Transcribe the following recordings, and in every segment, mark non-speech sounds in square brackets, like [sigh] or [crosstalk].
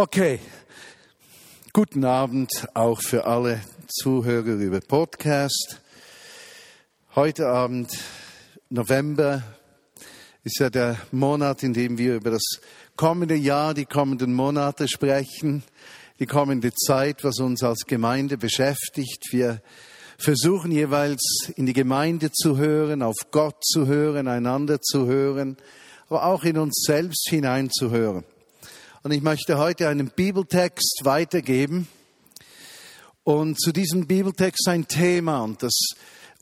Okay, guten Abend auch für alle Zuhörer über Podcast. Heute Abend, November, ist ja der Monat, in dem wir über das kommende Jahr, die kommenden Monate sprechen, die kommende Zeit, was uns als Gemeinde beschäftigt. Wir versuchen jeweils in die Gemeinde zu hören, auf Gott zu hören, einander zu hören, aber auch in uns selbst hineinzuhören. Und ich möchte heute einen Bibeltext weitergeben. Und zu diesem Bibeltext ein Thema. Und das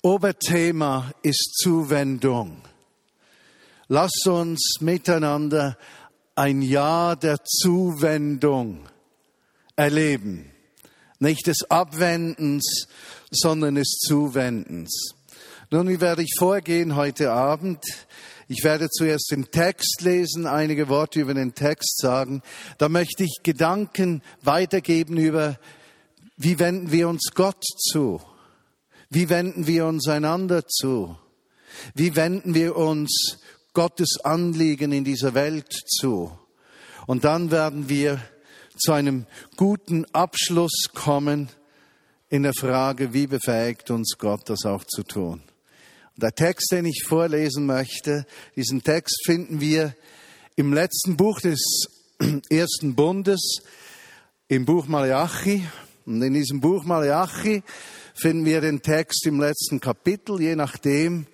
Oberthema ist Zuwendung. Lass uns miteinander ein Jahr der Zuwendung erleben. Nicht des Abwendens, sondern des Zuwendens. Nun, wie werde ich vorgehen heute Abend? Ich werde zuerst den Text lesen, einige Worte über den Text sagen. Da möchte ich Gedanken weitergeben über, wie wenden wir uns Gott zu? Wie wenden wir uns einander zu? Wie wenden wir uns Gottes Anliegen in dieser Welt zu? Und dann werden wir zu einem guten Abschluss kommen in der Frage, wie befähigt uns Gott, das auch zu tun. Der Text, den ich vorlesen möchte, diesen Text finden wir im letzten Buch des [clears throat] ersten Bundes, im Buch Malachi. Und in diesem Buch Malachi finden wir den Text im letzten Kapitel, je nachdem,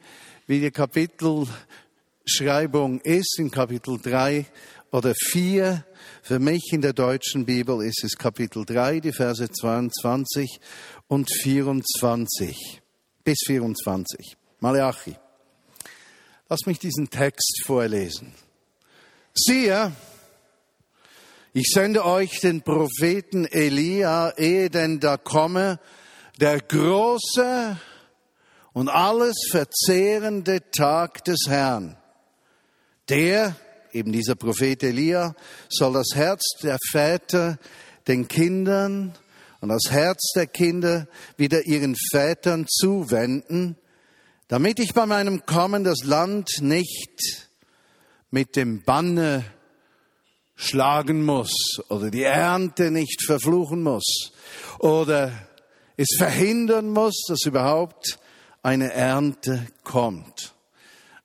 wie die Kapitelschreibung ist, in Kapitel 3 oder 4. Für mich in der deutschen Bibel ist es Kapitel 3, die Verse 22 und 24 bis 24. Malachi. Lass mich diesen Text vorlesen. Siehe, ich sende euch den Propheten Elia, ehe denn da komme der große und alles verzehrende Tag des Herrn. Der, eben dieser Prophet Elia, soll das Herz der Väter den Kindern und das Herz der Kinder wieder ihren Vätern zuwenden, damit ich bei meinem Kommen das Land nicht mit dem Banne schlagen muss oder die Ernte nicht verfluchen muss oder es verhindern muss, dass überhaupt eine Ernte kommt.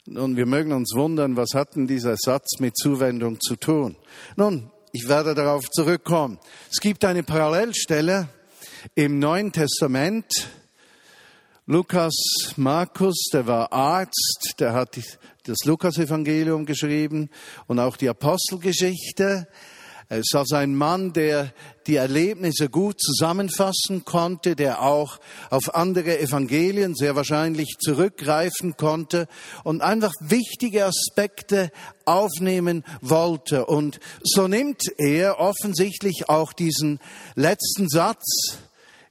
Nun, wir mögen uns wundern, was hat denn dieser Satz mit Zuwendung zu tun? Nun, ich werde darauf zurückkommen. Es gibt eine Parallelstelle im Neuen Testament, Lukas Markus, der war Arzt, der hat das Lukasevangelium geschrieben und auch die Apostelgeschichte. Er ist also ein Mann, der die Erlebnisse gut zusammenfassen konnte, der auch auf andere Evangelien sehr wahrscheinlich zurückgreifen konnte und einfach wichtige Aspekte aufnehmen wollte. Und so nimmt er offensichtlich auch diesen letzten Satz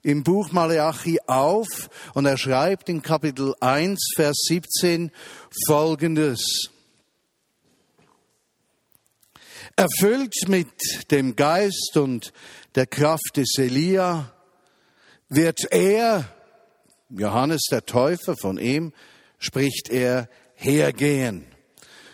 im Buch Malachi auf und er schreibt in Kapitel 1, Vers 17 Folgendes. Erfüllt mit dem Geist und der Kraft des Elia wird er, Johannes der Täufer, von ihm spricht er, hergehen.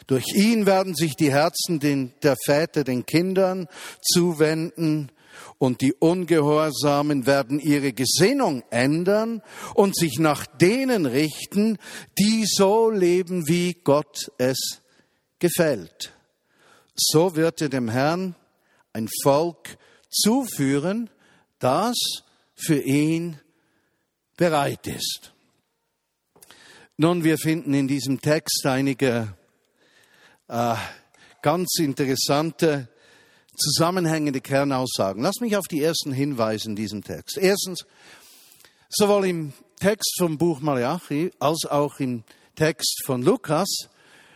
Durch ihn werden sich die Herzen der Väter den Kindern zuwenden und die Ungehorsamen werden ihre Gesinnung ändern und sich nach denen richten, die so leben, wie Gott es gefällt. So wird er dem Herrn ein Volk zuführen, das für ihn bereit ist. Nun, wir finden in diesem Text einige äh, ganz interessante zusammenhängende Kernaussagen. Lass mich auf die ersten hinweisen in diesem Text. Erstens, sowohl im Text vom Buch Malachi als auch im Text von Lukas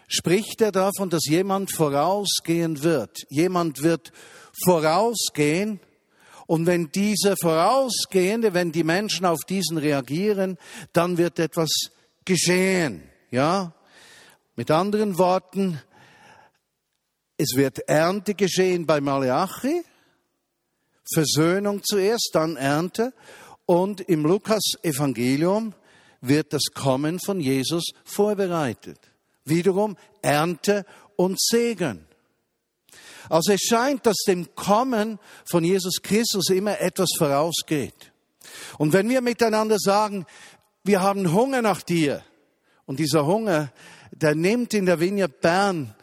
spricht er davon, dass jemand vorausgehen wird. Jemand wird vorausgehen und wenn dieser Vorausgehende, wenn die Menschen auf diesen reagieren, dann wird etwas geschehen. Ja? Mit anderen Worten, es wird Ernte geschehen bei Malachi, Versöhnung zuerst, dann Ernte. Und im Lukas-Evangelium wird das Kommen von Jesus vorbereitet. Wiederum Ernte und Segen. Also es scheint, dass dem Kommen von Jesus Christus immer etwas vorausgeht. Und wenn wir miteinander sagen, wir haben Hunger nach dir, und dieser Hunger, der nimmt in der Vineyard Bern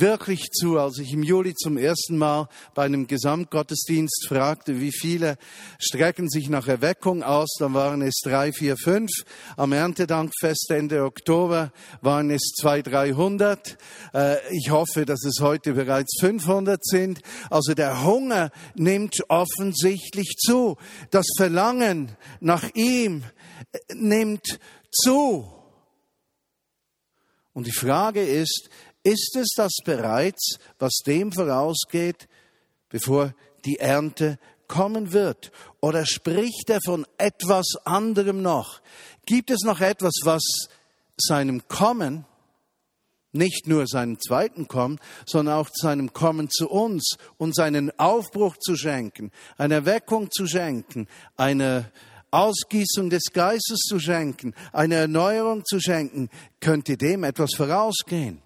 wirklich zu, als ich im Juli zum ersten Mal bei einem Gesamtgottesdienst fragte, wie viele strecken sich nach Erweckung aus, dann waren es drei, vier, fünf. Am Erntedankfest Ende Oktober waren es zwei, dreihundert. Äh, ich hoffe, dass es heute bereits 500 sind. Also der Hunger nimmt offensichtlich zu. Das Verlangen nach ihm äh, nimmt zu. Und die Frage ist, ist es das bereits, was dem vorausgeht, bevor die Ernte kommen wird? Oder spricht er von etwas anderem noch? Gibt es noch etwas, was seinem Kommen, nicht nur seinem zweiten Kommen, sondern auch seinem Kommen zu uns und seinen Aufbruch zu schenken, eine Erweckung zu schenken, eine Ausgießung des Geistes zu schenken, eine Erneuerung zu schenken, könnte dem etwas vorausgehen.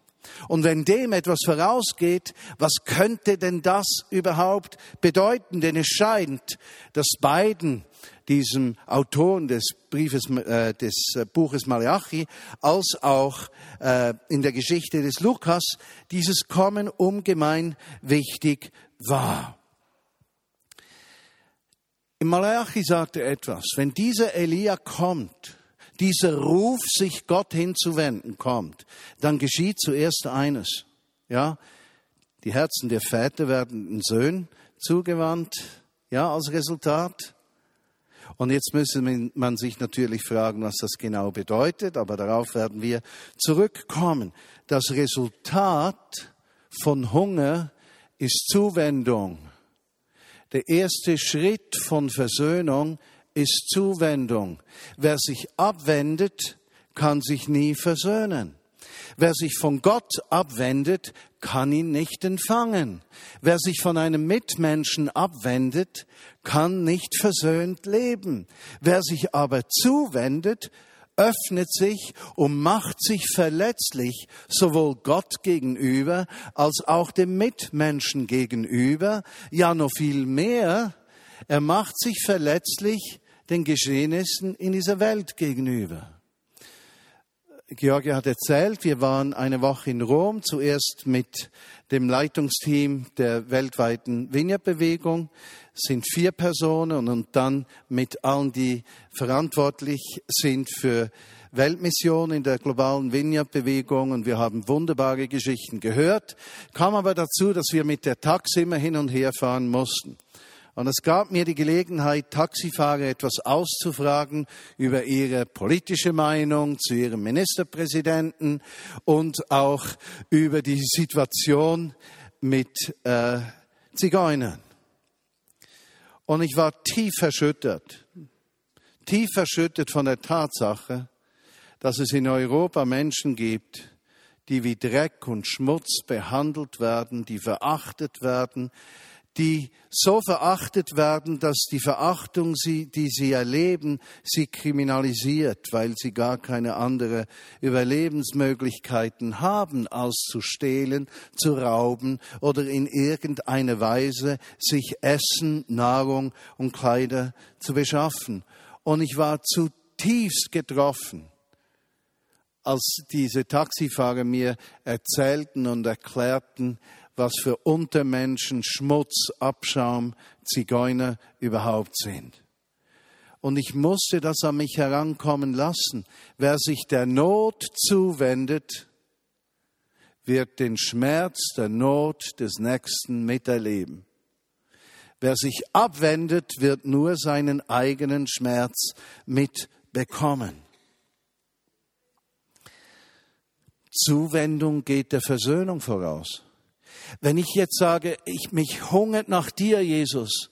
Und wenn dem etwas vorausgeht, was könnte denn das überhaupt bedeuten? Denn es scheint, dass beiden diesem Autoren des Briefes, äh, des äh, Buches Malachi, als auch äh, in der Geschichte des Lukas, dieses Kommen ungemein wichtig war. Im Malachi sagt er etwas, wenn dieser Elia kommt, dieser Ruf, sich Gott hinzuwenden, kommt, dann geschieht zuerst eines. Ja, die Herzen der Väter werden den Söhnen zugewandt, ja, als Resultat. Und jetzt müsste man sich natürlich fragen, was das genau bedeutet, aber darauf werden wir zurückkommen. Das Resultat von Hunger ist Zuwendung. Der erste Schritt von Versöhnung ist Zuwendung. Wer sich abwendet, kann sich nie versöhnen. Wer sich von Gott abwendet, kann ihn nicht empfangen. Wer sich von einem Mitmenschen abwendet, kann nicht versöhnt leben. Wer sich aber zuwendet, öffnet sich und macht sich verletzlich sowohl Gott gegenüber als auch dem Mitmenschen gegenüber, ja noch viel mehr, er macht sich verletzlich den Geschehnissen in dieser Welt gegenüber. Georgia hat erzählt, wir waren eine Woche in Rom, zuerst mit dem Leitungsteam der weltweiten Vineyard-Bewegung, sind vier Personen und dann mit allen, die verantwortlich sind für Weltmission in der globalen Vineyard-Bewegung und wir haben wunderbare Geschichten gehört, kam aber dazu, dass wir mit der Taxi immer hin und her fahren mussten. Und es gab mir die Gelegenheit, Taxifahrer etwas auszufragen über ihre politische Meinung zu ihrem Ministerpräsidenten und auch über die Situation mit äh, Zigeunern. Und ich war tief erschüttert, tief erschüttert von der Tatsache, dass es in Europa Menschen gibt, die wie Dreck und Schmutz behandelt werden, die verachtet werden, die so verachtet werden, dass die Verachtung, die sie erleben, sie kriminalisiert, weil sie gar keine andere Überlebensmöglichkeiten haben, als zu stehlen, zu rauben oder in irgendeiner Weise sich Essen, Nahrung und Kleider zu beschaffen. Und ich war zutiefst getroffen als diese Taxifahrer mir erzählten und erklärten, was für Untermenschen, Schmutz, Abschaum, Zigeuner überhaupt sind. Und ich musste das an mich herankommen lassen. Wer sich der Not zuwendet, wird den Schmerz der Not des Nächsten miterleben. Wer sich abwendet, wird nur seinen eigenen Schmerz mitbekommen. Zuwendung geht der Versöhnung voraus. Wenn ich jetzt sage, ich mich hungert nach dir, Jesus,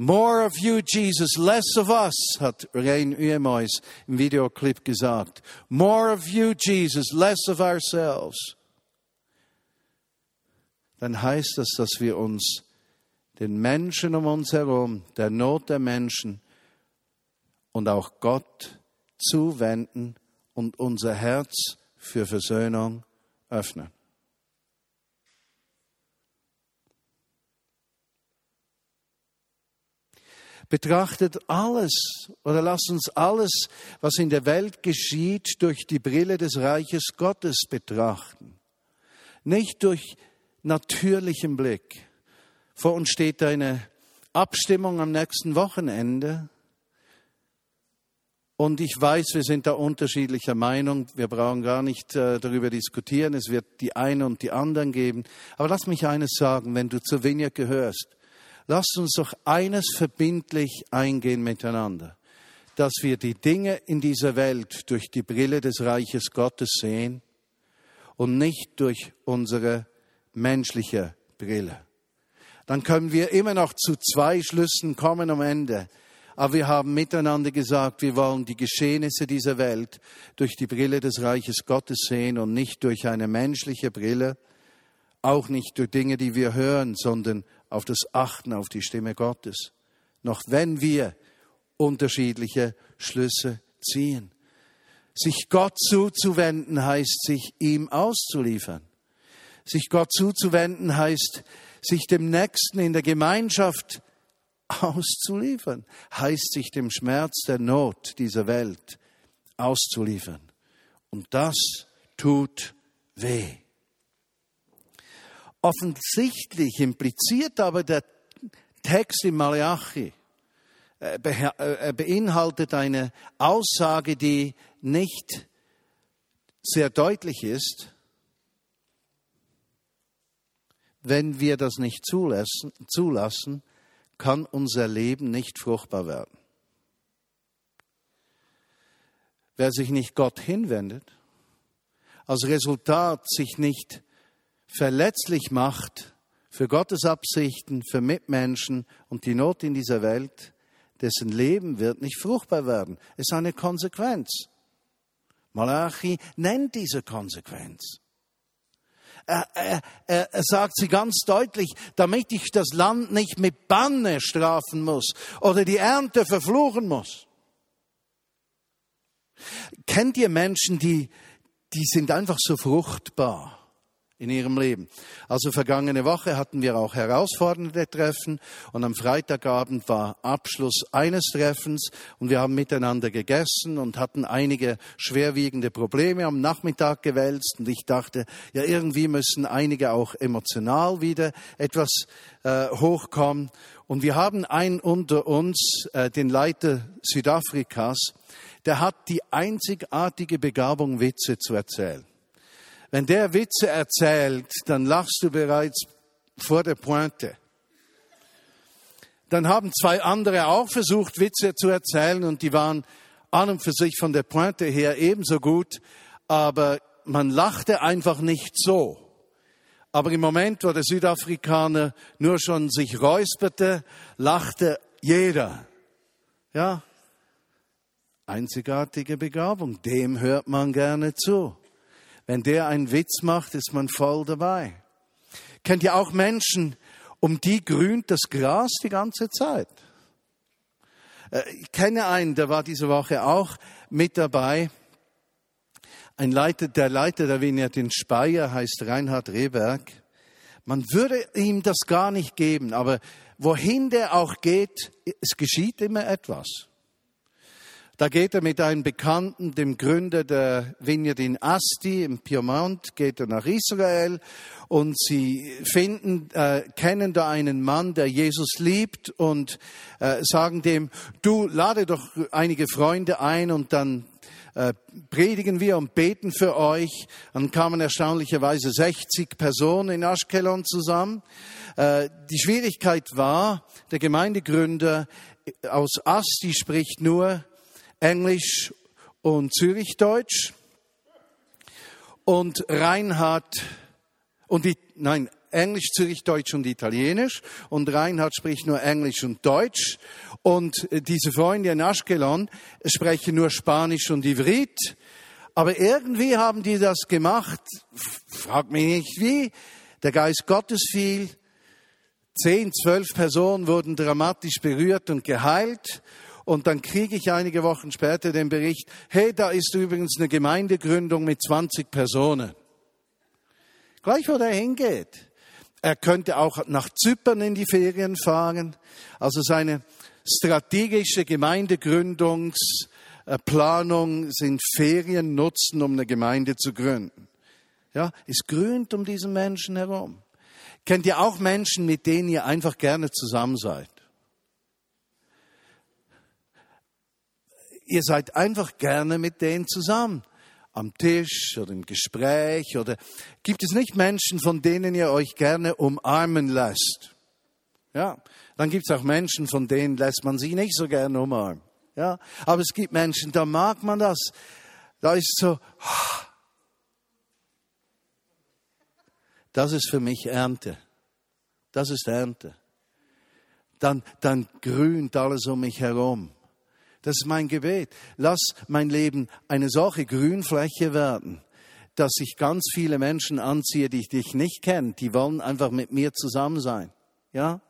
More of you, Jesus, less of us, hat Rein Uemois im Videoclip gesagt. More of you, Jesus, less of ourselves. Dann heißt das, dass wir uns den Menschen um uns herum, der Not der Menschen und auch Gott zuwenden und unser Herz für Versöhnung öffnen. Betrachtet alles oder lasst uns alles, was in der Welt geschieht, durch die Brille des Reiches Gottes betrachten. Nicht durch natürlichen Blick. Vor uns steht eine Abstimmung am nächsten Wochenende. Und ich weiß, wir sind da unterschiedlicher Meinung. Wir brauchen gar nicht äh, darüber diskutieren. Es wird die einen und die anderen geben. Aber lass mich eines sagen, wenn du zur Vineyard gehörst, lass uns doch eines verbindlich eingehen miteinander, dass wir die Dinge in dieser Welt durch die Brille des Reiches Gottes sehen und nicht durch unsere menschliche Brille dann können wir immer noch zu zwei Schlüssen kommen am Ende. Aber wir haben miteinander gesagt, wir wollen die Geschehnisse dieser Welt durch die Brille des Reiches Gottes sehen und nicht durch eine menschliche Brille, auch nicht durch Dinge, die wir hören, sondern auf das Achten auf die Stimme Gottes. Noch wenn wir unterschiedliche Schlüsse ziehen. Sich Gott zuzuwenden heißt, sich ihm auszuliefern. Sich Gott zuzuwenden heißt, sich dem Nächsten in der Gemeinschaft auszuliefern, heißt sich dem Schmerz der Not dieser Welt auszuliefern. Und das tut weh. Offensichtlich impliziert aber der Text im Malachi, äh, äh, beinhaltet eine Aussage, die nicht sehr deutlich ist, Wenn wir das nicht zulassen, zulassen, kann unser Leben nicht fruchtbar werden. Wer sich nicht Gott hinwendet, als Resultat sich nicht verletzlich macht für Gottes Absichten, für Mitmenschen und die Not in dieser Welt, dessen Leben wird nicht fruchtbar werden. Es ist eine Konsequenz. Malachi nennt diese Konsequenz. Er, er, er, sagt sie ganz deutlich, damit ich das Land nicht mit Banne strafen muss oder die Ernte verfluchen muss. Kennt ihr Menschen, die, die sind einfach so fruchtbar? In ihrem Leben. Also vergangene Woche hatten wir auch herausfordernde Treffen und am Freitagabend war Abschluss eines Treffens und wir haben miteinander gegessen und hatten einige schwerwiegende Probleme am Nachmittag gewälzt und ich dachte, ja irgendwie müssen einige auch emotional wieder etwas äh, hochkommen und wir haben einen unter uns, äh, den Leiter Südafrikas, der hat die einzigartige Begabung, Witze zu erzählen. Wenn der Witze erzählt, dann lachst du bereits vor der Pointe. Dann haben zwei andere auch versucht, Witze zu erzählen und die waren an und für sich von der Pointe her ebenso gut, aber man lachte einfach nicht so. Aber im Moment, wo der Südafrikaner nur schon sich räusperte, lachte jeder. Ja, einzigartige Begabung, dem hört man gerne zu. Wenn der einen Witz macht, ist man voll dabei. Kennt ihr auch Menschen, um die grünt das Gras die ganze Zeit? Äh, ich kenne einen, der war diese Woche auch mit dabei. Ein Leiter, der Leiter der Vignette in Speyer heißt Reinhard Rehberg. Man würde ihm das gar nicht geben, aber wohin der auch geht, es geschieht immer etwas. Da geht er mit einem Bekannten, dem Gründer der Vineyard in Asti im Piemont, geht er nach Israel und sie finden, äh, kennen da einen Mann, der Jesus liebt und äh, sagen dem, du lade doch einige Freunde ein und dann äh, predigen wir und beten für euch. Dann kamen erstaunlicherweise 60 Personen in Ashkelon zusammen. Äh, die Schwierigkeit war, der Gemeindegründer aus Asti spricht nur Englisch und Zürichdeutsch. Und Reinhard und die, nein, Englisch, Zürichdeutsch und Italienisch. Und Reinhard spricht nur Englisch und Deutsch. Und diese Freunde in Ashkelon sprechen nur Spanisch und Ivrit. Aber irgendwie haben die das gemacht. Frag mich nicht wie. Der Geist Gottes fiel. Zehn, zwölf Personen wurden dramatisch berührt und geheilt. Und dann kriege ich einige Wochen später den Bericht, hey, da ist übrigens eine Gemeindegründung mit 20 Personen. Gleich wo er hingeht. Er könnte auch nach Zypern in die Ferien fahren. Also seine, strategische Gemeindegründungsplanung sind Ferien nutzen, um eine Gemeinde zu gründen. Ja, es grünt um diesen Menschen herum. Kennt ihr auch Menschen, mit denen ihr einfach gerne zusammen seid? Ihr seid einfach gerne mit denen zusammen. Am Tisch oder im Gespräch oder gibt es nicht Menschen, von denen ihr euch gerne umarmen lässt? Ja, dann gibt es auch Menschen, von denen lässt man sich nicht so gerne umarmen. Ja, aber es gibt Menschen, da mag man das. Da ist so, das ist für mich Ernte. Das ist Ernte. Dann, dann grünt alles um mich herum. Das ist mein Gebet. Lass mein Leben eine solche Grünfläche werden, dass ich ganz viele Menschen anziehe, die dich nicht kennen. Die wollen einfach mit mir zusammen sein. Ja?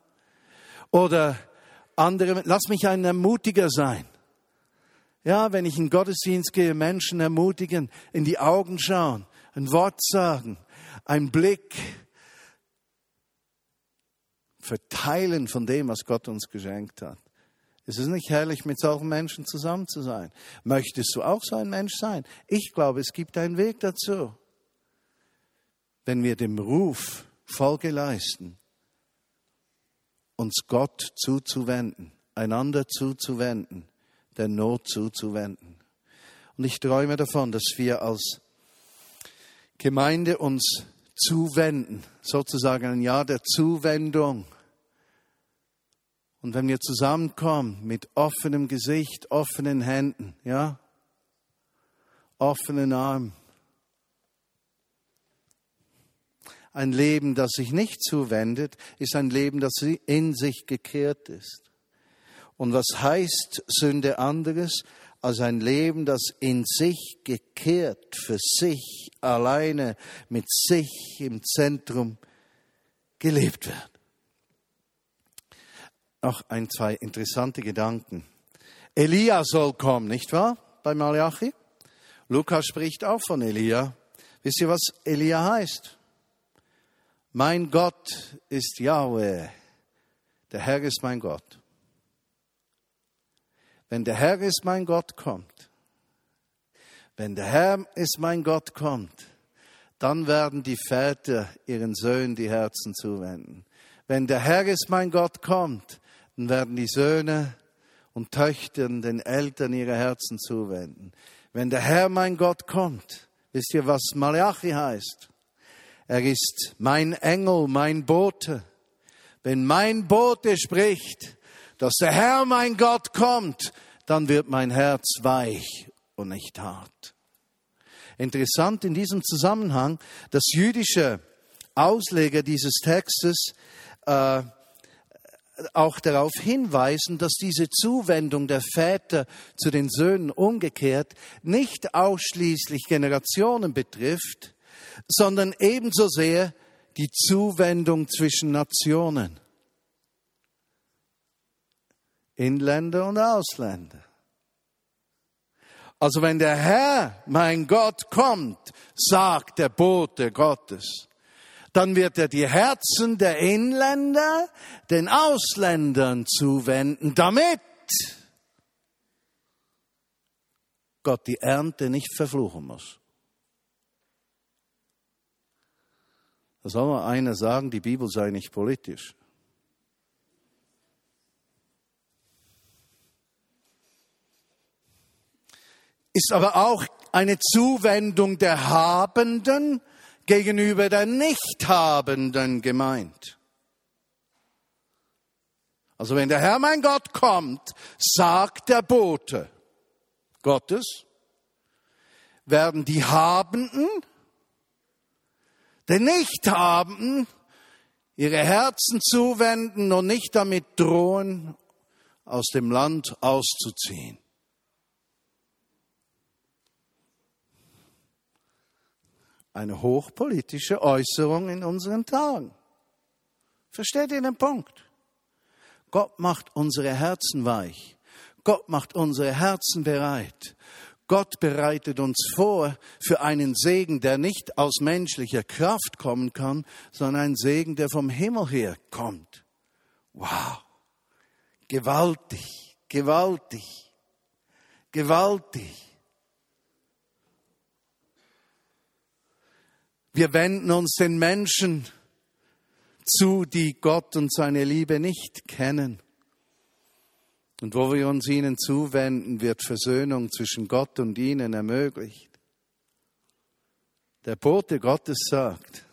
Oder andere, lass mich ein Ermutiger sein. Ja, wenn ich in Gottesdienst gehe, Menschen ermutigen, in die Augen schauen, ein Wort sagen, ein Blick, verteilen von dem, was Gott uns geschenkt hat. Es ist nicht herrlich, mit solchen Menschen zusammen zu sein. Möchtest du auch so ein Mensch sein? Ich glaube, es gibt einen Weg dazu. Wenn wir dem Ruf Folge leisten, uns Gott zuzuwenden, einander zuzuwenden, der Not zuzuwenden. Und ich träume davon, dass wir als Gemeinde uns zuwenden, sozusagen ein Jahr der Zuwendung und wenn wir zusammenkommen mit offenem Gesicht, offenen Händen, ja, offenen Armen, ein Leben, das sich nicht zuwendet, ist ein Leben, das in sich gekehrt ist. Und was heißt Sünde anderes als ein Leben, das in sich gekehrt, für sich alleine, mit sich im Zentrum gelebt wird? Noch ein, zwei interessante Gedanken. Elia soll kommen, nicht wahr? Bei Malachi. Lukas spricht auch von Elia. Wisst ihr, was Elia heißt? Mein Gott ist Yahweh. Der Herr ist mein Gott. Wenn der Herr ist mein Gott kommt, wenn der Herr ist mein Gott kommt, dann werden die Väter ihren Söhnen die Herzen zuwenden. Wenn der Herr ist mein Gott kommt, dann werden die Söhne und Töchter den Eltern ihre Herzen zuwenden. Wenn der Herr mein Gott kommt, wisst ihr, was Malachi heißt? Er ist mein Engel, mein Bote. Wenn mein Bote spricht, dass der Herr mein Gott kommt, dann wird mein Herz weich und nicht hart. Interessant in diesem Zusammenhang, dass jüdische Ausleger dieses Textes äh, auch darauf hinweisen, dass diese Zuwendung der Väter zu den Söhnen umgekehrt nicht ausschließlich Generationen betrifft, sondern ebenso sehr die Zuwendung zwischen Nationen. Inländer und Ausländer. Also wenn der Herr, mein Gott, kommt, sagt der Bote Gottes, dann wird er die Herzen der Inländer den Ausländern zuwenden, damit Gott die Ernte nicht verfluchen muss. Da soll mal einer sagen, die Bibel sei nicht politisch. Ist aber auch eine Zuwendung der Habenden gegenüber der Nichthabenden gemeint. Also wenn der Herr mein Gott kommt, sagt der Bote Gottes, werden die Habenden, den Nichthabenden, ihre Herzen zuwenden und nicht damit drohen, aus dem Land auszuziehen. Eine hochpolitische Äußerung in unseren Tagen. Versteht ihr den Punkt? Gott macht unsere Herzen weich. Gott macht unsere Herzen bereit. Gott bereitet uns vor für einen Segen, der nicht aus menschlicher Kraft kommen kann, sondern ein Segen, der vom Himmel her kommt. Wow. gewaltig, gewaltig, gewaltig. Wir wenden uns den Menschen zu, die Gott und seine Liebe nicht kennen. Und wo wir uns ihnen zuwenden, wird Versöhnung zwischen Gott und ihnen ermöglicht. Der Bote Gottes sagt,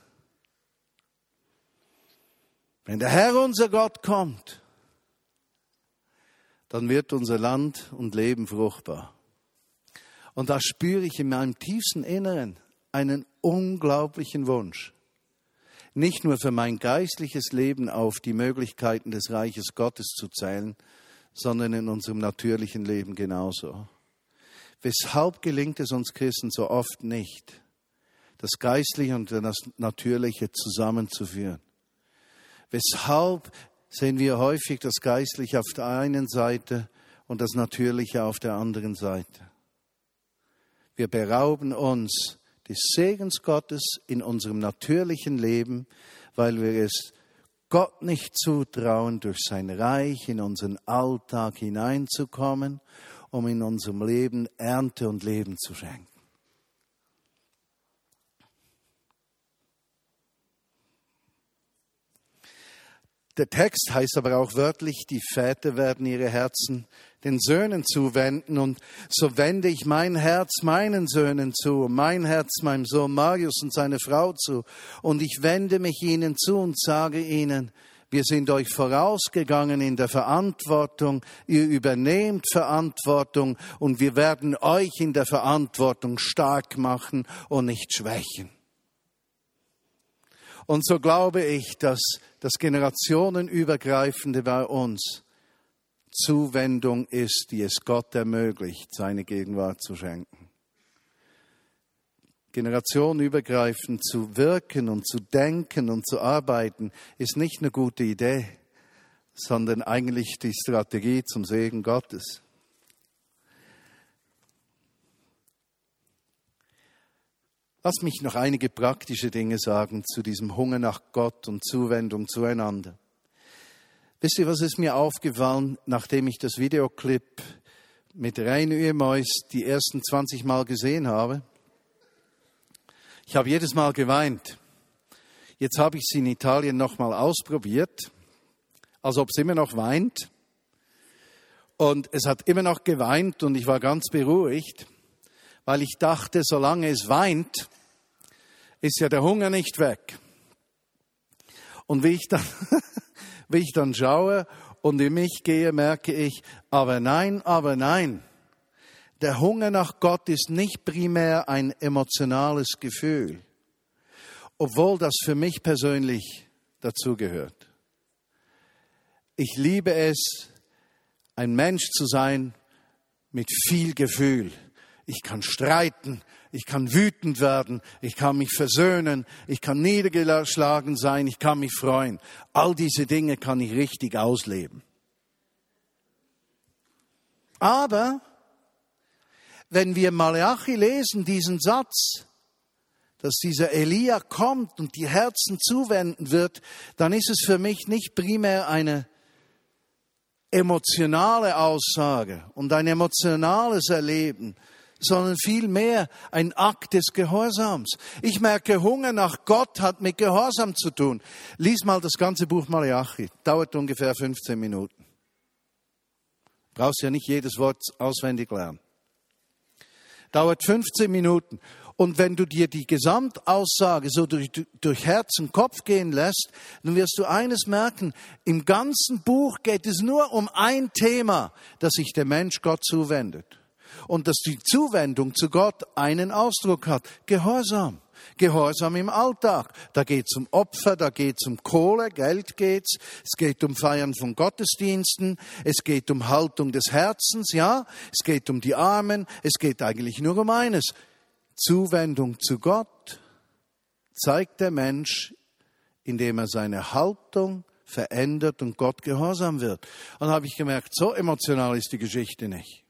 wenn der Herr unser Gott kommt, dann wird unser Land und Leben fruchtbar. Und da spüre ich in meinem tiefsten Inneren einen unglaublichen Wunsch, nicht nur für mein geistliches Leben auf die Möglichkeiten des Reiches Gottes zu zählen, sondern in unserem natürlichen Leben genauso. Weshalb gelingt es uns Christen so oft nicht, das Geistliche und das Natürliche zusammenzuführen? Weshalb sehen wir häufig das Geistliche auf der einen Seite und das Natürliche auf der anderen Seite? Wir berauben uns des Segens Gottes in unserem natürlichen Leben, weil wir es Gott nicht zutrauen, durch sein Reich in unseren Alltag hineinzukommen, um in unserem Leben Ernte und Leben zu schenken. Der Text heißt aber auch wörtlich, die Väter werden ihre Herzen den Söhnen zuwenden. Und so wende ich mein Herz meinen Söhnen zu, mein Herz meinem Sohn Marius und seine Frau zu. Und ich wende mich ihnen zu und sage ihnen, wir sind euch vorausgegangen in der Verantwortung, ihr übernehmt Verantwortung und wir werden euch in der Verantwortung stark machen und nicht schwächen. Und so glaube ich, dass das generationenübergreifende bei uns Zuwendung ist, die es Gott ermöglicht, seine Gegenwart zu schenken. Generationenübergreifend zu wirken und zu denken und zu arbeiten, ist nicht eine gute Idee, sondern eigentlich die Strategie zum Segen Gottes. Lass mich noch einige praktische Dinge sagen zu diesem Hunger nach Gott und Zuwendung zueinander. Wisst ihr, was ist mir aufgefallen, nachdem ich das Videoclip mit Rain Uemois die ersten 20 Mal gesehen habe? Ich habe jedes Mal geweint. Jetzt habe ich sie in Italien nochmal ausprobiert, als ob es immer noch weint. Und es hat immer noch geweint und ich war ganz beruhigt, weil ich dachte, solange es weint, ist ja der Hunger nicht weg. Und wie ich dann, [laughs] wie ich dann schaue und in mich gehe, merke ich, aber nein, aber nein. Der Hunger nach Gott ist nicht primär ein emotionales Gefühl, obwohl das für mich persönlich dazugehört. Ich liebe es, ein Mensch zu sein mit viel Gefühl. Ich kann streiten, ich kann wütend werden, ich kann mich versöhnen, ich kann niedergeschlagen sein, ich kann mich freuen. All diese Dinge kann ich richtig ausleben. Aber wenn wir Malachi lesen, diesen Satz, dass dieser Elia kommt und die Herzen zuwenden wird, dann ist es für mich nicht primär eine emotionale Aussage und ein emotionales Erleben, sondern vielmehr ein Akt des Gehorsams. Ich merke, Hunger nach Gott hat mit Gehorsam zu tun. Lies mal das ganze Buch Malachi, dauert ungefähr 15 Minuten. Brauchst ja nicht jedes Wort auswendig lernen. Dauert 15 Minuten. Und wenn du dir die Gesamtaussage so durch, durch Herz und Kopf gehen lässt, dann wirst du eines merken, im ganzen Buch geht es nur um ein Thema, das sich der Mensch Gott zuwendet und dass die Zuwendung zu Gott einen Ausdruck hat. Gehorsam. Gehorsam im Alltag. Da geht's um Opfer, da geht's um Kohle, Geld geht's. Es geht um Feiern von Gottesdiensten. Es geht um Haltung des Herzens, ja. Es geht um die Armen. Es geht eigentlich nur um eines. Zuwendung zu Gott zeigt der Mensch, indem er seine Haltung verändert und Gott gehorsam wird. Und dann habe ich gemerkt, so emotional ist die Geschichte nicht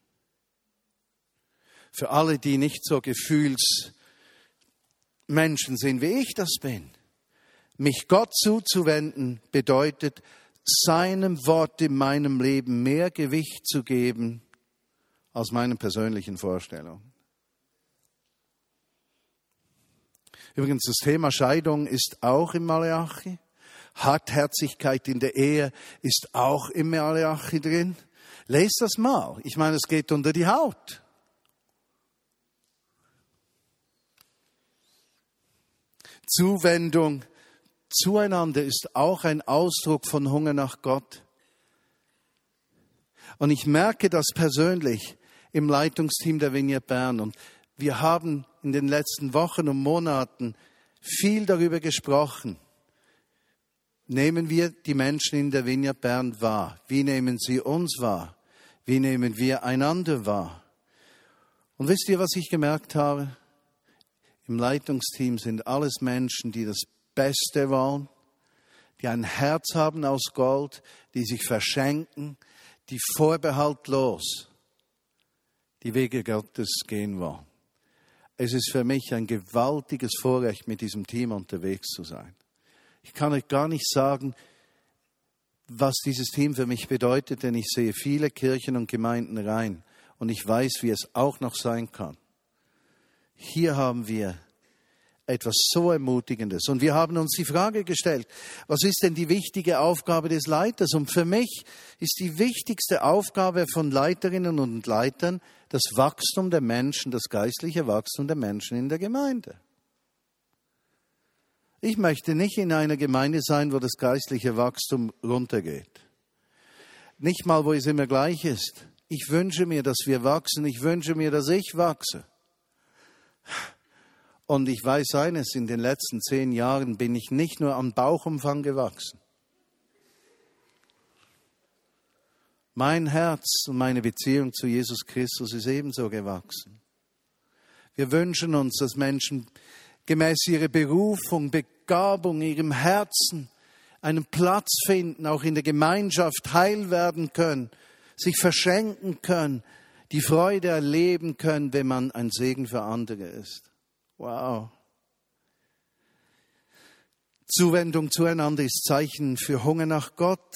für alle, die nicht so Gefühlsmenschen sind, wie ich das bin. Mich Gott zuzuwenden bedeutet, seinem Wort in meinem Leben mehr Gewicht zu geben als meinen persönlichen Vorstellungen. Übrigens, das Thema Scheidung ist auch im Malachi. Hartherzigkeit in der Ehe ist auch im Malachi drin. Lest das mal. Ich meine, es geht unter die Haut. Zuwendung zueinander ist auch ein Ausdruck von Hunger nach Gott. Und ich merke das persönlich im Leitungsteam der Vignette Bern. Und wir haben in den letzten Wochen und Monaten viel darüber gesprochen. Nehmen wir die Menschen in der Vignette Bern wahr? Wie nehmen sie uns wahr? Wie nehmen wir einander wahr? Und wisst ihr, was ich gemerkt habe? Im Leitungsteam sind alles Menschen, die das Beste wollen, die ein Herz haben aus Gold, die sich verschenken, die vorbehaltlos die Wege Gottes gehen wollen. Es ist für mich ein gewaltiges Vorrecht, mit diesem Team unterwegs zu sein. Ich kann euch gar nicht sagen, was dieses Team für mich bedeutet, denn ich sehe viele Kirchen und Gemeinden rein und ich weiß, wie es auch noch sein kann. Hier haben wir etwas so Ermutigendes. Und wir haben uns die Frage gestellt, was ist denn die wichtige Aufgabe des Leiters? Und für mich ist die wichtigste Aufgabe von Leiterinnen und Leitern das Wachstum der Menschen, das geistliche Wachstum der Menschen in der Gemeinde. Ich möchte nicht in einer Gemeinde sein, wo das geistliche Wachstum runtergeht. Nicht mal, wo es immer gleich ist. Ich wünsche mir, dass wir wachsen. Ich wünsche mir, dass ich wachse. Und ich weiß eines, in den letzten zehn Jahren bin ich nicht nur am Bauchumfang gewachsen. Mein Herz und meine Beziehung zu Jesus Christus ist ebenso gewachsen. Wir wünschen uns, dass Menschen gemäß ihrer Berufung, Begabung, ihrem Herzen einen Platz finden, auch in der Gemeinschaft heil werden können, sich verschenken können, die Freude erleben können, wenn man ein Segen für andere ist. Wow. Zuwendung zueinander ist Zeichen für Hunger nach Gott.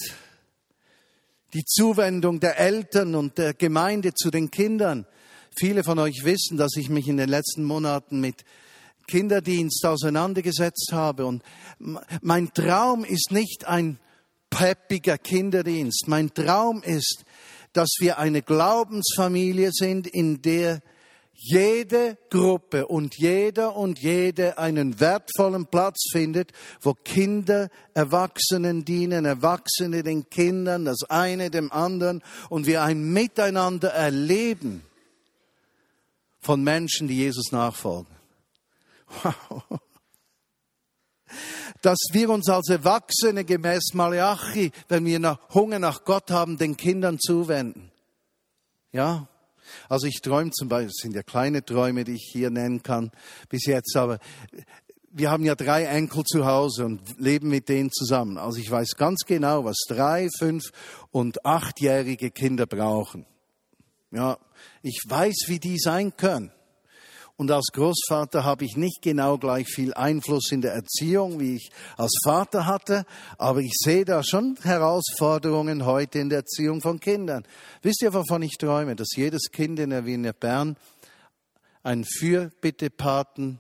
Die Zuwendung der Eltern und der Gemeinde zu den Kindern. Viele von euch wissen, dass ich mich in den letzten Monaten mit Kinderdienst auseinandergesetzt habe. Und mein Traum ist nicht ein peppiger Kinderdienst. Mein Traum ist, dass wir eine Glaubensfamilie sind, in der jede Gruppe und jeder und jede einen wertvollen Platz findet, wo Kinder Erwachsenen dienen, Erwachsene den Kindern, das eine dem anderen und wir ein Miteinander erleben von Menschen, die Jesus nachfolgen. Wow. Dass wir uns als Erwachsene gemäß Malachi, wenn wir nach Hunger nach Gott haben, den Kindern zuwenden. Ja, also ich träume zum Beispiel, das sind ja kleine Träume, die ich hier nennen kann bis jetzt, aber wir haben ja drei Enkel zu Hause und leben mit denen zusammen. Also ich weiß ganz genau, was drei, fünf und achtjährige Kinder brauchen. Ja, ich weiß, wie die sein können. Und als Großvater habe ich nicht genau gleich viel Einfluss in der Erziehung, wie ich als Vater hatte, aber ich sehe da schon Herausforderungen heute in der Erziehung von Kindern. Wisst ihr, wovon ich träume? Dass jedes Kind in der Wiener Bern einen Fürbittepaten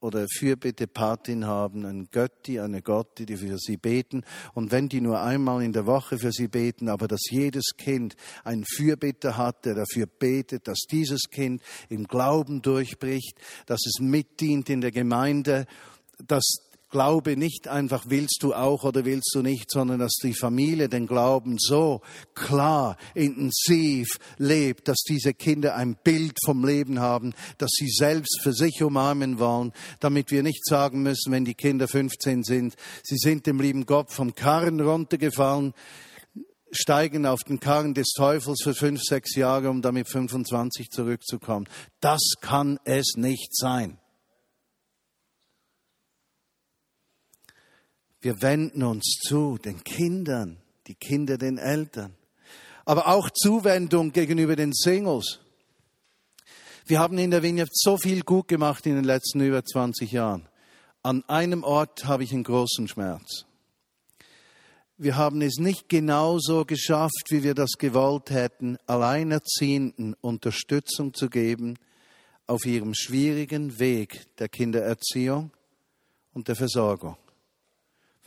oder Fürbittepatin haben, ein Götti, eine Gotti, die für sie beten. Und wenn die nur einmal in der Woche für sie beten, aber dass jedes Kind einen Fürbitter hat, der dafür betet, dass dieses Kind im Glauben durchbricht, dass es mitdient in der Gemeinde, dass Glaube nicht einfach willst du auch oder willst du nicht, sondern dass die Familie den Glauben so klar, intensiv lebt, dass diese Kinder ein Bild vom Leben haben, dass sie selbst für sich umarmen wollen, damit wir nicht sagen müssen, wenn die Kinder 15 sind, sie sind dem lieben Gott vom Karren runtergefallen, steigen auf den Karren des Teufels für fünf, sechs Jahre, um damit 25 zurückzukommen. Das kann es nicht sein. Wir wenden uns zu den Kindern, die Kinder den Eltern, aber auch Zuwendung gegenüber den Singles. Wir haben in der Vignette so viel gut gemacht in den letzten über 20 Jahren. An einem Ort habe ich einen großen Schmerz. wir haben es nicht genauso geschafft, wie wir das gewollt hätten, Alleinerziehenden Unterstützung zu geben auf ihrem schwierigen Weg der Kindererziehung und der Versorgung.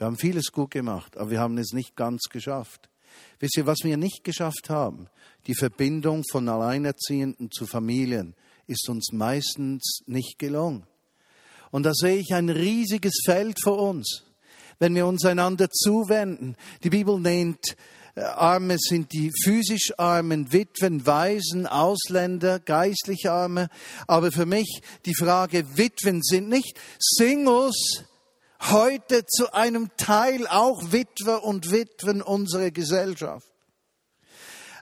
Wir haben vieles gut gemacht, aber wir haben es nicht ganz geschafft. Wisst ihr, was wir nicht geschafft haben? Die Verbindung von Alleinerziehenden zu Familien ist uns meistens nicht gelungen. Und da sehe ich ein riesiges Feld vor uns wenn wir uns einander zuwenden. Die Bibel nennt äh, Arme sind die physisch Armen, Witwen, Waisen, Ausländer, geistlich Arme. Aber für mich die Frage, Witwen sind nicht Singles, heute zu einem Teil auch Witwer und Witwen unserer Gesellschaft.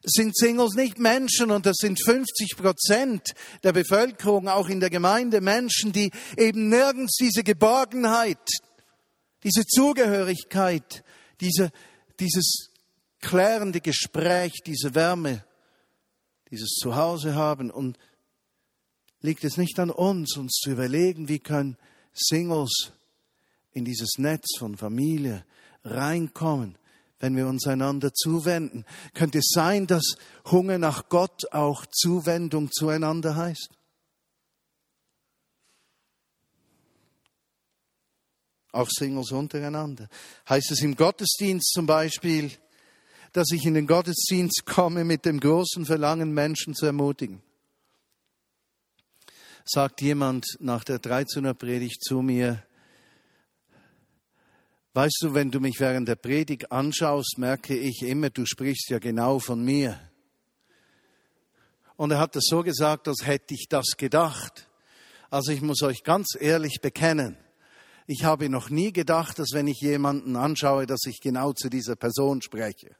Sind Singles nicht Menschen, und das sind 50 Prozent der Bevölkerung, auch in der Gemeinde, Menschen, die eben nirgends diese Geborgenheit, diese Zugehörigkeit, diese, dieses klärende Gespräch, diese Wärme, dieses Zuhause haben. Und liegt es nicht an uns, uns zu überlegen, wie können Singles in dieses Netz von Familie reinkommen, wenn wir uns einander zuwenden? Könnte es sein, dass Hunger nach Gott auch Zuwendung zueinander heißt? auch Singles untereinander. Heißt es im Gottesdienst zum Beispiel, dass ich in den Gottesdienst komme mit dem großen Verlangen, Menschen zu ermutigen. Sagt jemand nach der 13er Predigt zu mir, weißt du, wenn du mich während der Predigt anschaust, merke ich immer, du sprichst ja genau von mir. Und er hat das so gesagt, als hätte ich das gedacht. Also ich muss euch ganz ehrlich bekennen, ich habe noch nie gedacht, dass wenn ich jemanden anschaue, dass ich genau zu dieser Person spreche.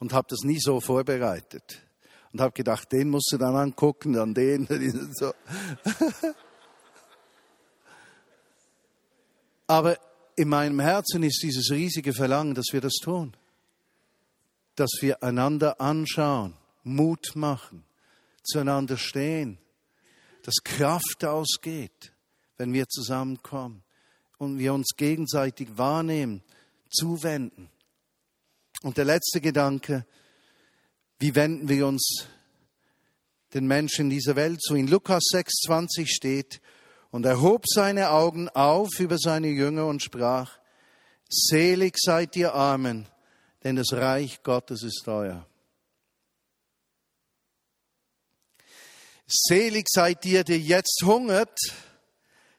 Und habe das nie so vorbereitet. Und habe gedacht, den musst du dann angucken, dann den. [laughs] [laughs] Aber in meinem Herzen ist dieses riesige Verlangen, dass wir das tun. Dass wir einander anschauen, Mut machen, zueinander stehen, dass Kraft ausgeht, wenn wir zusammenkommen und wir uns gegenseitig wahrnehmen, zuwenden. Und der letzte Gedanke, wie wenden wir uns den Menschen dieser Welt zu? In Lukas 6,20 steht, und er hob seine Augen auf über seine Jünger und sprach, Selig seid ihr Armen, denn das Reich Gottes ist euer. Selig seid ihr, die jetzt hungert,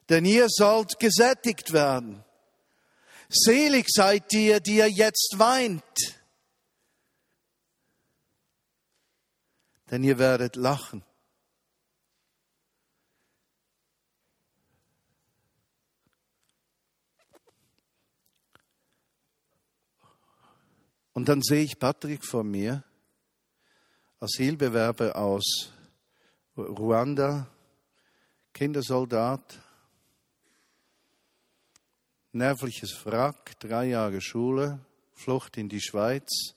denn ihr sollt gesättigt werden. Selig seid ihr, die ihr jetzt weint, denn ihr werdet lachen. Und dann sehe ich Patrick vor mir, Asylbewerber aus Ruanda, Kindersoldat, nervliches Wrack, drei Jahre Schule, Flucht in die Schweiz,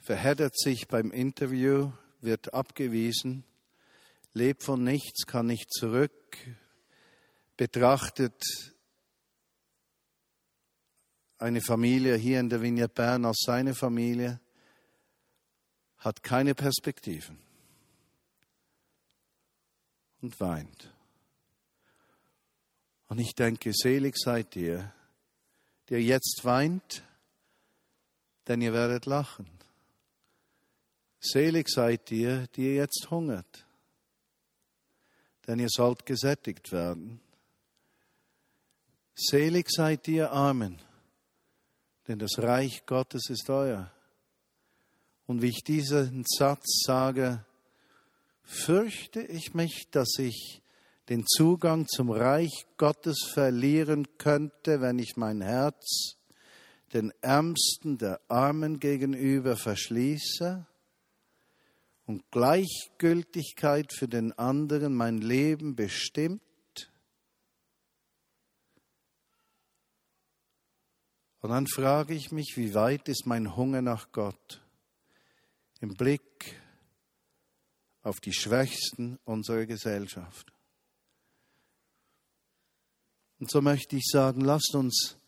verheddert sich beim Interview, wird abgewiesen, lebt von nichts, kann nicht zurück, betrachtet eine Familie hier in der Vignette Bern als seine Familie, hat keine Perspektiven und weint. Und ich denke, selig seid ihr, der jetzt weint, denn ihr werdet lachen. Selig seid ihr, die ihr jetzt hungert, denn ihr sollt gesättigt werden. Selig seid ihr Armen, denn das Reich Gottes ist euer. Und wie ich diesen Satz sage, fürchte ich mich, dass ich den Zugang zum Reich Gottes verlieren könnte, wenn ich mein Herz den Ärmsten der Armen gegenüber verschließe und Gleichgültigkeit für den anderen mein Leben bestimmt? Und dann frage ich mich, wie weit ist mein Hunger nach Gott im Blick auf die Schwächsten unserer Gesellschaft? Und so möchte ich sagen, lasst uns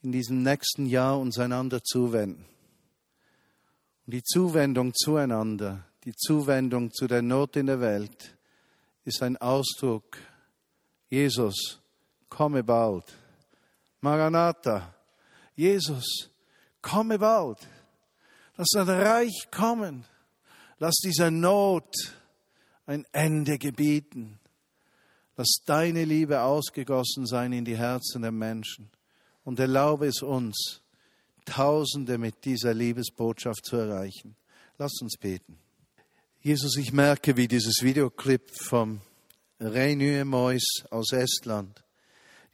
in diesem nächsten Jahr uns einander zuwenden. Und die Zuwendung zueinander, die Zuwendung zu der Not in der Welt ist ein Ausdruck, Jesus, komme bald. Maranatha, Jesus, komme bald. Lass dein Reich kommen. Lass dieser Not ein Ende gebieten. Lass deine Liebe ausgegossen sein in die Herzen der Menschen und erlaube es uns, Tausende mit dieser Liebesbotschaft zu erreichen. Lass uns beten. Jesus, ich merke, wie dieses Videoclip vom René Mois aus Estland,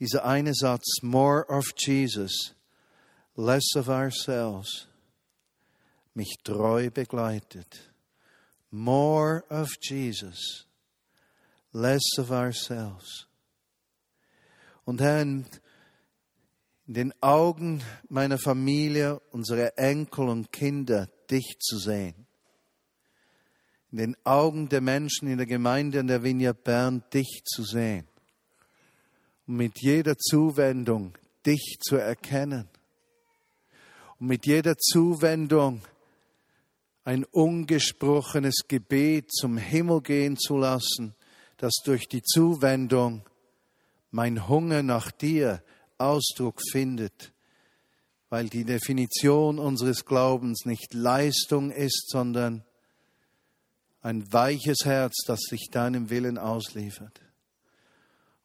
dieser eine Satz, more of Jesus, less of ourselves, mich treu begleitet. More of Jesus, less of ourselves. Und Herr, in den Augen meiner Familie, unserer Enkel und Kinder, dich zu sehen. In den Augen der Menschen in der Gemeinde in der Vineyard Bern, dich zu sehen. Und mit jeder Zuwendung dich zu erkennen. Und mit jeder Zuwendung ein ungesprochenes Gebet zum Himmel gehen zu lassen, dass durch die Zuwendung mein Hunger nach dir Ausdruck findet, weil die Definition unseres Glaubens nicht Leistung ist, sondern ein weiches Herz, das sich deinem Willen ausliefert.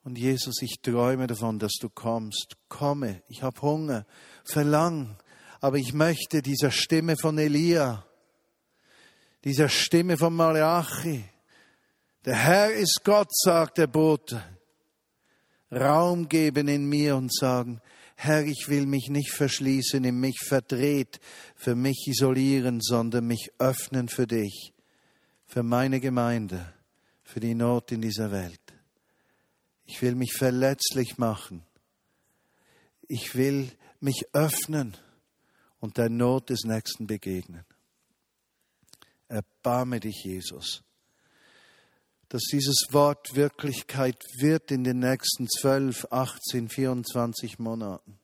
Und Jesus, ich träume davon, dass du kommst. Komme, ich habe Hunger, verlang, aber ich möchte dieser Stimme von Elia, dieser Stimme von Malachi. Der Herr ist Gott, sagt der Bote. Raum geben in mir und sagen, Herr, ich will mich nicht verschließen, in mich verdreht, für mich isolieren, sondern mich öffnen für dich, für meine Gemeinde, für die Not in dieser Welt. Ich will mich verletzlich machen. Ich will mich öffnen und der Not des Nächsten begegnen. Erbarme dich, Jesus, dass dieses Wort Wirklichkeit wird in den nächsten 12, 18, 24 Monaten.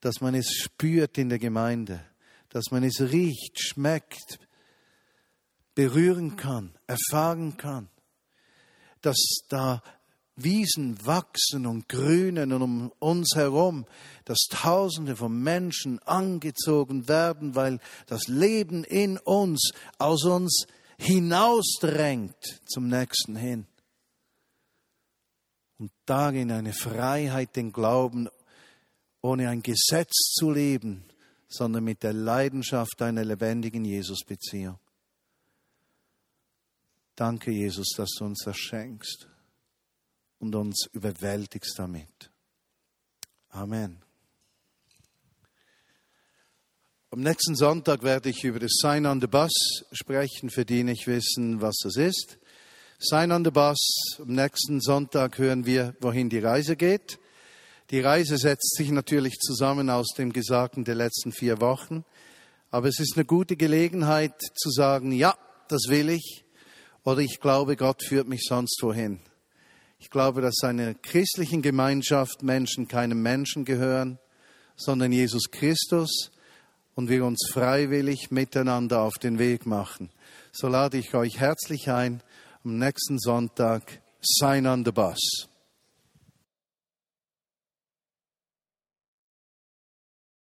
Dass man es spürt in der Gemeinde, dass man es riecht, schmeckt, berühren kann, erfahren kann, dass da Wiesen wachsen und grünen und um uns herum, dass Tausende von Menschen angezogen werden, weil das Leben in uns aus uns hinausdrängt zum Nächsten hin. Und darin eine Freiheit, den Glauben, ohne ein Gesetz zu leben, sondern mit der Leidenschaft einer lebendigen Jesus-Beziehung. Danke, Jesus, dass du uns das schenkst und uns überwältigst damit. Amen. Am nächsten Sonntag werde ich über das Sign on the Bus sprechen, für die nicht wissen, was das ist. Sign on the Bus, am nächsten Sonntag hören wir, wohin die Reise geht. Die Reise setzt sich natürlich zusammen aus dem Gesagten der letzten vier Wochen. Aber es ist eine gute Gelegenheit zu sagen, ja, das will ich. Oder ich glaube, Gott führt mich sonst wohin. Ich glaube, dass einer christlichen Gemeinschaft Menschen keinem Menschen gehören, sondern Jesus Christus und wir uns freiwillig miteinander auf den Weg machen. So lade ich euch herzlich ein, am nächsten Sonntag Sign on the Bus.